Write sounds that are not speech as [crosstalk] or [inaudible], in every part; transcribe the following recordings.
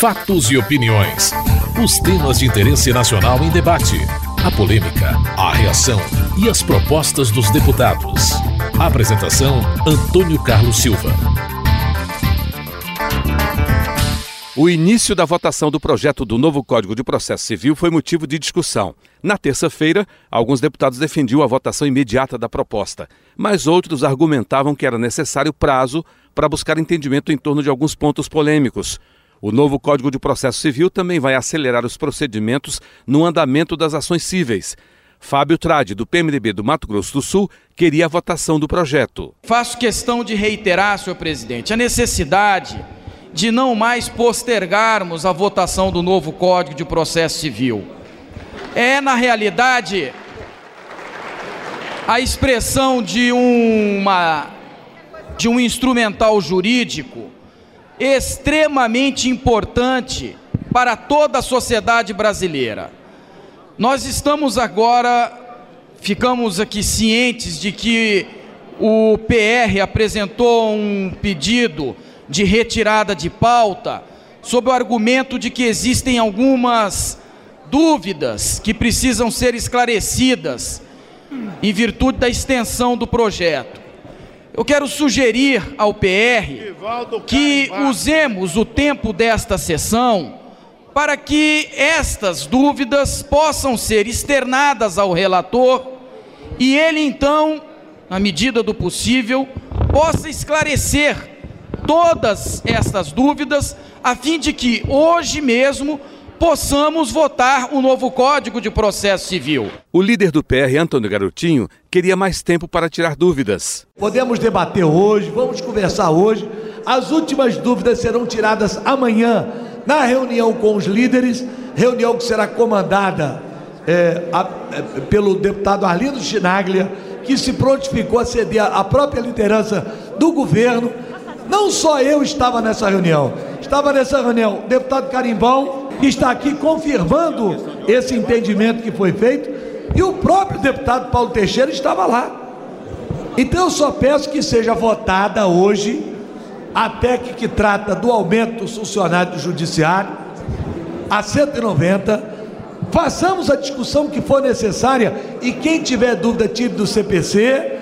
Fatos e opiniões. Os temas de interesse nacional em debate. A polêmica, a reação e as propostas dos deputados. Apresentação: Antônio Carlos Silva. O início da votação do projeto do novo Código de Processo Civil foi motivo de discussão. Na terça-feira, alguns deputados defendiam a votação imediata da proposta, mas outros argumentavam que era necessário prazo para buscar entendimento em torno de alguns pontos polêmicos. O novo Código de Processo Civil também vai acelerar os procedimentos no andamento das ações cíveis. Fábio Trade, do PMDB do Mato Grosso do Sul, queria a votação do projeto. Faço questão de reiterar, senhor presidente, a necessidade de não mais postergarmos a votação do novo Código de Processo Civil. É, na realidade, a expressão de uma de um instrumental jurídico extremamente importante para toda a sociedade brasileira. Nós estamos agora, ficamos aqui cientes de que o PR apresentou um pedido de retirada de pauta sob o argumento de que existem algumas dúvidas que precisam ser esclarecidas em virtude da extensão do projeto. Eu quero sugerir ao PR que usemos o tempo desta sessão para que estas dúvidas possam ser externadas ao relator e ele então, na medida do possível, possa esclarecer todas estas dúvidas, a fim de que hoje mesmo possamos votar o novo Código de Processo Civil. O líder do PR, Antônio Garotinho, queria mais tempo para tirar dúvidas. Podemos debater hoje, vamos conversar hoje. As últimas dúvidas serão tiradas amanhã na reunião com os líderes, reunião que será comandada é, a, é, pelo deputado Arlindo Chinaglia, que se prontificou a ceder a própria liderança do governo não só eu estava nessa reunião, estava nessa reunião o deputado Carimbão, está aqui confirmando esse entendimento que foi feito, e o próprio deputado Paulo Teixeira estava lá. Então eu só peço que seja votada hoje a PEC que trata do aumento dos funcionários do Judiciário a 190. Façamos a discussão que for necessária e quem tiver dúvida, tire do CPC.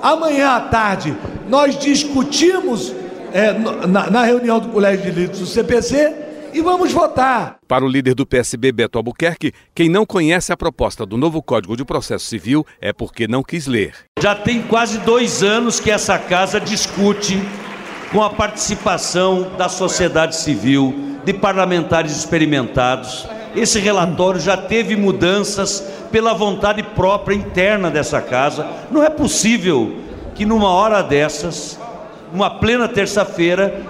Amanhã à tarde nós discutimos é, na, na reunião do Colégio de Líderes do CPC e vamos votar. Para o líder do PSB, Beto Albuquerque, quem não conhece a proposta do novo Código de Processo Civil é porque não quis ler. Já tem quase dois anos que essa casa discute com a participação da sociedade civil, de parlamentares experimentados. Esse relatório já teve mudanças pela vontade própria interna dessa casa. Não é possível que numa hora dessas uma plena terça-feira,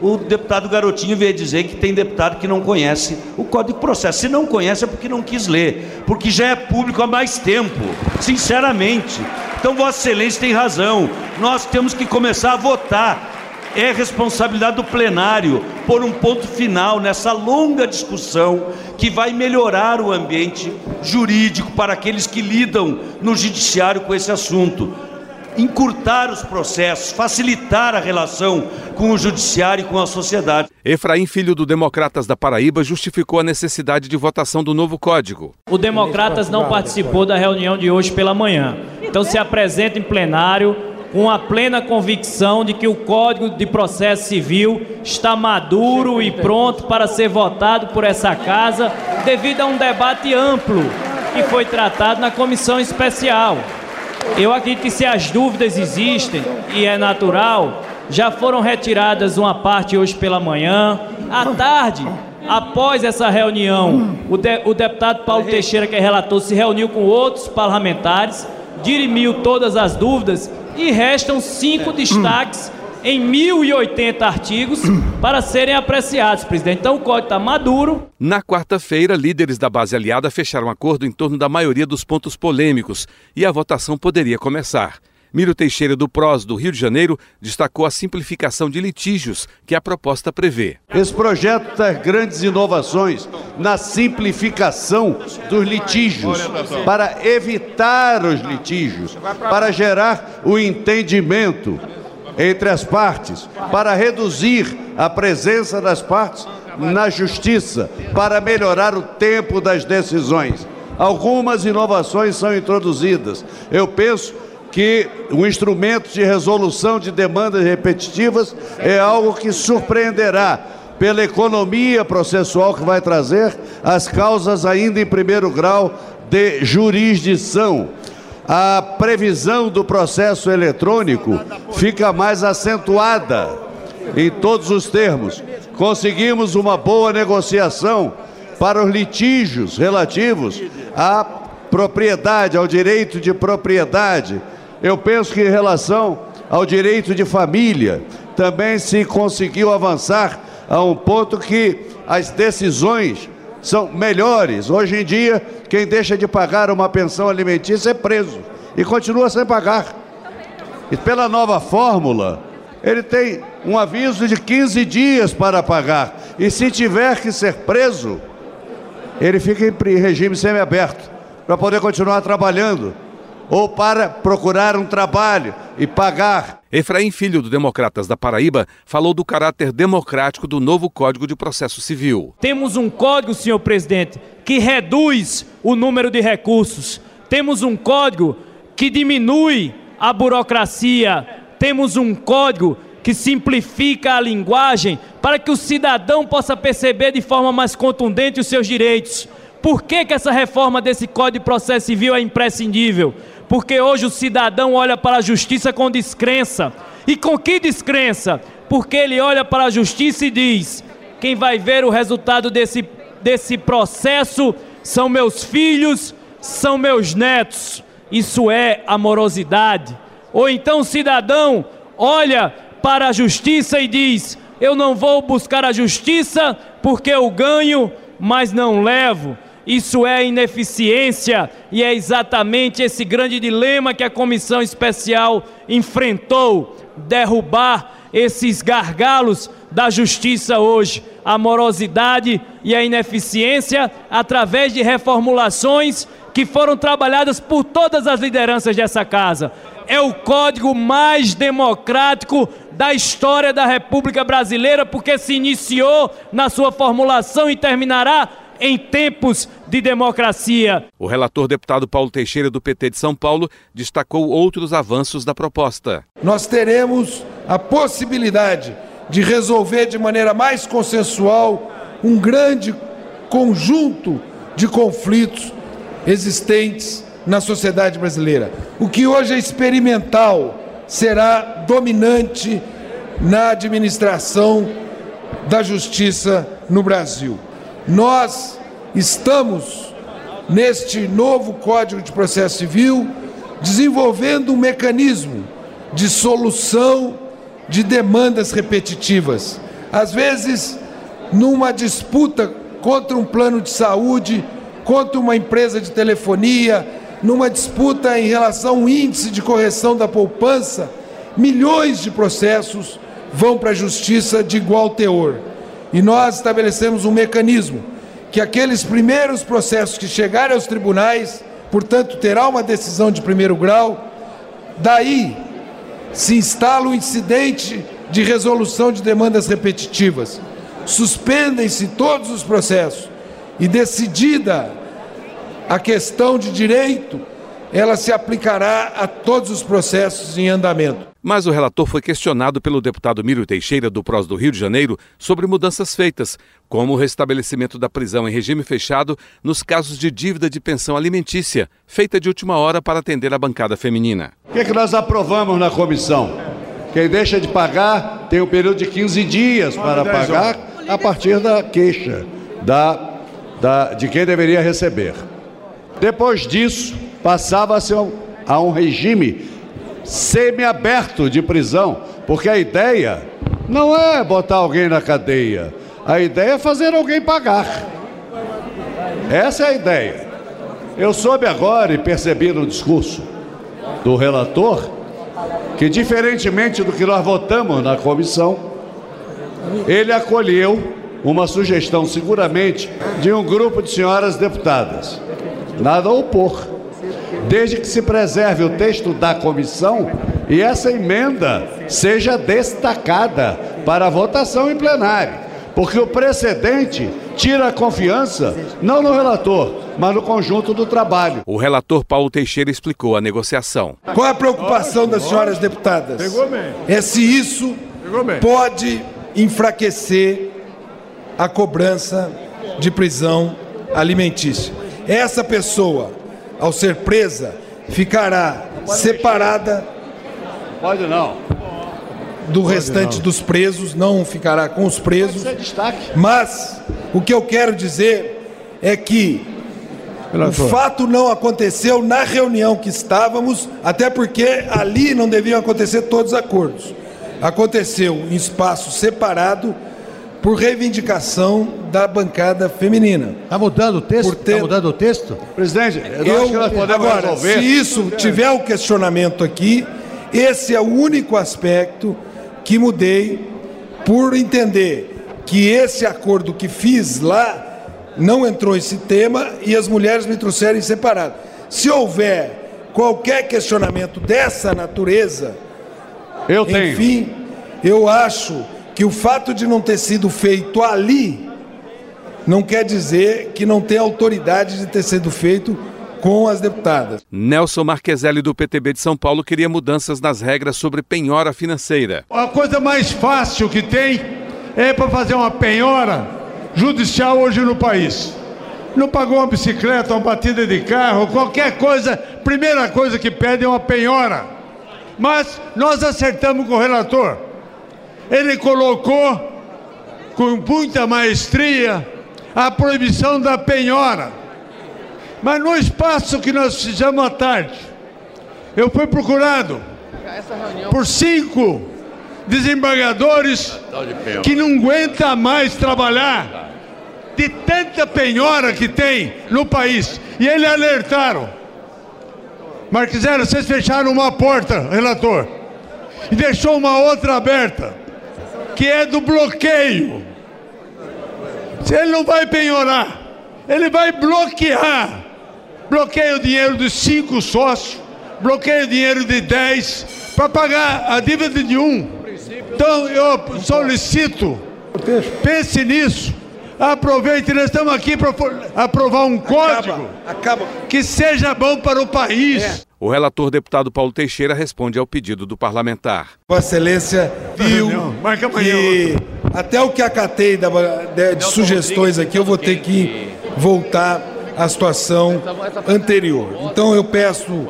o deputado Garotinho veio dizer que tem deputado que não conhece o Código de Processo. Se não conhece é porque não quis ler, porque já é público há mais tempo, sinceramente. Então, Vossa Excelência tem razão. Nós temos que começar a votar. É responsabilidade do plenário pôr um ponto final nessa longa discussão que vai melhorar o ambiente jurídico para aqueles que lidam no judiciário com esse assunto encurtar os processos, facilitar a relação com o judiciário e com a sociedade. Efraim, filho do Democratas da Paraíba, justificou a necessidade de votação do novo código. O Democratas não participou da reunião de hoje pela manhã. Então se apresenta em plenário com a plena convicção de que o Código de Processo Civil está maduro e pronto para ser votado por essa casa devido a um debate amplo que foi tratado na comissão especial. Eu acredito que se as dúvidas existem e é natural, já foram retiradas uma parte hoje pela manhã. À tarde, após essa reunião, o, de, o deputado Paulo Teixeira, que é relator, se reuniu com outros parlamentares, dirimiu todas as dúvidas e restam cinco destaques em 1.080 artigos [clears throat] para serem apreciados, presidente. Então o código está maduro. Na quarta-feira, líderes da base aliada fecharam acordo em torno da maioria dos pontos polêmicos e a votação poderia começar. Miro Teixeira do PROS do Rio de Janeiro destacou a simplificação de litígios que a proposta prevê. Esse projeto traz grandes inovações na simplificação dos litígios, para evitar os litígios, para gerar o entendimento entre as partes, para reduzir a presença das partes na justiça para melhorar o tempo das decisões. Algumas inovações são introduzidas. Eu penso que o instrumento de resolução de demandas repetitivas é algo que surpreenderá pela economia processual que vai trazer as causas ainda em primeiro grau de jurisdição. A previsão do processo eletrônico fica mais acentuada em todos os termos. Conseguimos uma boa negociação para os litígios relativos à propriedade, ao direito de propriedade. Eu penso que em relação ao direito de família, também se conseguiu avançar a um ponto que as decisões são melhores. Hoje em dia, quem deixa de pagar uma pensão alimentícia é preso e continua sem pagar. E pela nova fórmula, ele tem um aviso de 15 dias para pagar. E se tiver que ser preso, ele fica em regime semiaberto para poder continuar trabalhando ou para procurar um trabalho e pagar. Efraim Filho, do Democratas da Paraíba, falou do caráter democrático do novo Código de Processo Civil. Temos um código, senhor presidente, que reduz o número de recursos. Temos um código que diminui a burocracia. Temos um código que simplifica a linguagem para que o cidadão possa perceber de forma mais contundente os seus direitos. Por que, que essa reforma desse Código de Processo Civil é imprescindível? Porque hoje o cidadão olha para a justiça com descrença. E com que descrença? Porque ele olha para a justiça e diz: quem vai ver o resultado desse, desse processo são meus filhos, são meus netos. Isso é amorosidade. Ou então o cidadão olha para a justiça e diz: Eu não vou buscar a justiça porque eu ganho, mas não levo. Isso é ineficiência e é exatamente esse grande dilema que a comissão especial enfrentou derrubar esses gargalos da justiça hoje, a morosidade e a ineficiência através de reformulações que foram trabalhadas por todas as lideranças dessa casa. É o código mais democrático da história da República Brasileira, porque se iniciou na sua formulação e terminará em tempos de democracia. O relator deputado Paulo Teixeira, do PT de São Paulo, destacou outros avanços da proposta. Nós teremos a possibilidade de resolver de maneira mais consensual um grande conjunto de conflitos existentes na sociedade brasileira. O que hoje é experimental será dominante na administração da justiça no Brasil. Nós estamos, neste novo Código de Processo Civil, desenvolvendo um mecanismo de solução de demandas repetitivas. Às vezes, numa disputa contra um plano de saúde, contra uma empresa de telefonia, numa disputa em relação ao índice de correção da poupança, milhões de processos vão para a justiça de igual teor. E nós estabelecemos um mecanismo que aqueles primeiros processos que chegarem aos tribunais, portanto, terá uma decisão de primeiro grau, daí se instala o incidente de resolução de demandas repetitivas. Suspendem-se todos os processos e decidida a questão de direito, ela se aplicará a todos os processos em andamento. Mas o relator foi questionado pelo deputado Mírio Teixeira, do PROS do Rio de Janeiro, sobre mudanças feitas, como o restabelecimento da prisão em regime fechado nos casos de dívida de pensão alimentícia, feita de última hora para atender a bancada feminina. O que, é que nós aprovamos na comissão? Quem deixa de pagar tem um período de 15 dias para pagar a partir da queixa da, da, de quem deveria receber. Depois disso, passava-se a um regime semiaberto de prisão, porque a ideia não é botar alguém na cadeia, a ideia é fazer alguém pagar. Essa é a ideia. Eu soube agora e percebi no discurso do relator que, diferentemente do que nós votamos na comissão, ele acolheu uma sugestão, seguramente, de um grupo de senhoras deputadas. Nada a opor desde que se preserve o texto da comissão e essa emenda seja destacada para a votação em plenário. porque o precedente tira a confiança, não no relator, mas no conjunto do trabalho. O relator Paulo Teixeira explicou a negociação. Qual é a preocupação das senhoras deputadas? É se isso pode enfraquecer a cobrança de prisão alimentícia. Essa pessoa, ao ser presa, ficará separada. Pode não. Do restante dos presos, não ficará com os presos. Mas o que eu quero dizer é que o fato não aconteceu na reunião que estávamos, até porque ali não deviam acontecer todos os acordos. Aconteceu em espaço separado por reivindicação da bancada feminina. Está mudando o texto? Está ter... mudando o texto? Presidente, eu, eu acho que nós podemos agora, resolver. Se isso tiver o um questionamento aqui, esse é o único aspecto que mudei por entender que esse acordo que fiz lá não entrou esse tema e as mulheres me trouxeram separado. Se houver qualquer questionamento dessa natureza, eu tenho. Enfim, eu acho que o fato de não ter sido feito ali não quer dizer que não tem autoridade de ter sido feito com as deputadas. Nelson Marqueselli, do PTB de São Paulo, queria mudanças nas regras sobre penhora financeira. A coisa mais fácil que tem é para fazer uma penhora judicial hoje no país. Não pagou uma bicicleta, uma batida de carro, qualquer coisa, primeira coisa que pede é uma penhora. Mas nós acertamos com o relator. Ele colocou com muita maestria a proibição da penhora. Mas no espaço que nós fizemos à tarde, eu fui procurado por cinco desembargadores que não aguentam mais trabalhar de tanta penhora que tem no país. E eles alertaram Marquisera, vocês fecharam uma porta, relator, e deixou uma outra aberta, que é do bloqueio. Ele não vai penhorar, ele vai bloquear. Bloqueia o dinheiro dos cinco sócios, bloqueia o dinheiro de dez, para pagar a dívida de um. Então eu solicito, pense nisso Aproveite, nós estamos aqui para aprovar um código acaba, acaba. que seja bom para o país. É. O relator deputado Paulo Teixeira responde ao pedido do parlamentar. Vossa Excelência viu que até o que acatei da, de, de sugestões aqui, eu vou ter que voltar à situação anterior. Então eu peço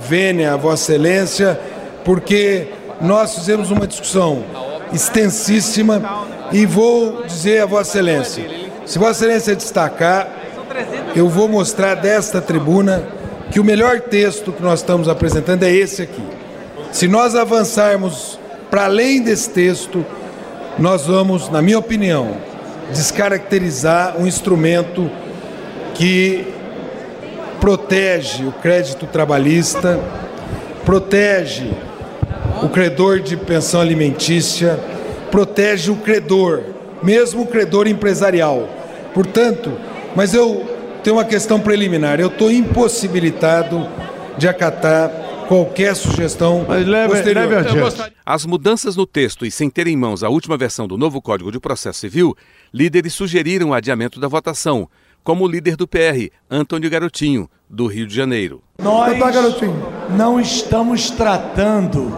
vênia a Vossa Excelência, porque nós fizemos uma discussão extensíssima e vou dizer a Vossa Excelência: se Vossa Excelência destacar, eu vou mostrar desta tribuna que o melhor texto que nós estamos apresentando é esse aqui. Se nós avançarmos para além desse texto, nós vamos, na minha opinião, descaracterizar um instrumento que protege o crédito trabalhista, protege o credor de pensão alimentícia, protege o credor, mesmo o credor empresarial. Portanto, mas eu tenho uma questão preliminar. Eu estou impossibilitado de acatar qualquer sugestão Mas leve, posterior. Leve As mudanças no texto e sem ter em mãos a última versão do novo Código de Processo Civil, líderes sugeriram o adiamento da votação, como o líder do PR, Antônio Garotinho, do Rio de Janeiro. Nós não estamos tratando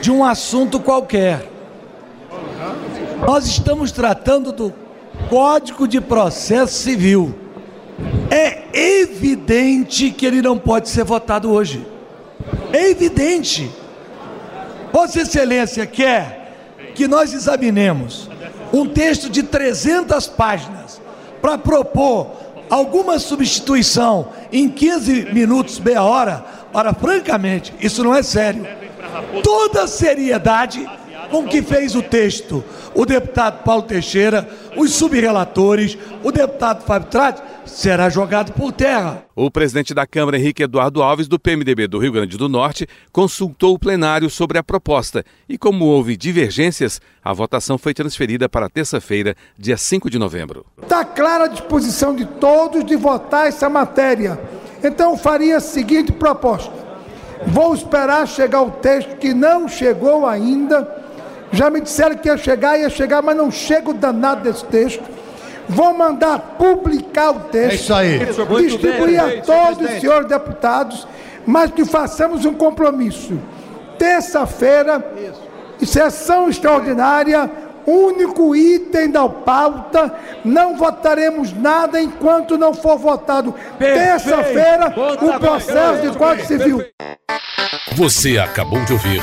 de um assunto qualquer. Nós estamos tratando do Código de Processo Civil. É evidente que ele não pode ser votado hoje. É evidente. Vossa Excelência quer que nós examinemos um texto de 300 páginas para propor alguma substituição em 15 minutos, meia hora. Ora, francamente, isso não é sério. Toda seriedade com que fez o texto o deputado Paulo Teixeira, os subrelatores, o deputado Fábio Trate, será jogado por terra. O presidente da Câmara, Henrique Eduardo Alves, do PMDB do Rio Grande do Norte, consultou o plenário sobre a proposta e, como houve divergências, a votação foi transferida para terça-feira, dia 5 de novembro. Está clara a disposição de todos de votar essa matéria. Então, faria a seguinte proposta: vou esperar chegar o texto que não chegou ainda Já me disseram que ia chegar, ia chegar, mas não chega o danado desse texto. Vou mandar publicar o texto. É isso aí. Distribuir a todos os senhores deputados, mas que façamos um compromisso. Terça-feira, sessão extraordinária, único item da pauta, não votaremos nada enquanto não for votado terça-feira o processo de Código Civil. Você acabou de ouvir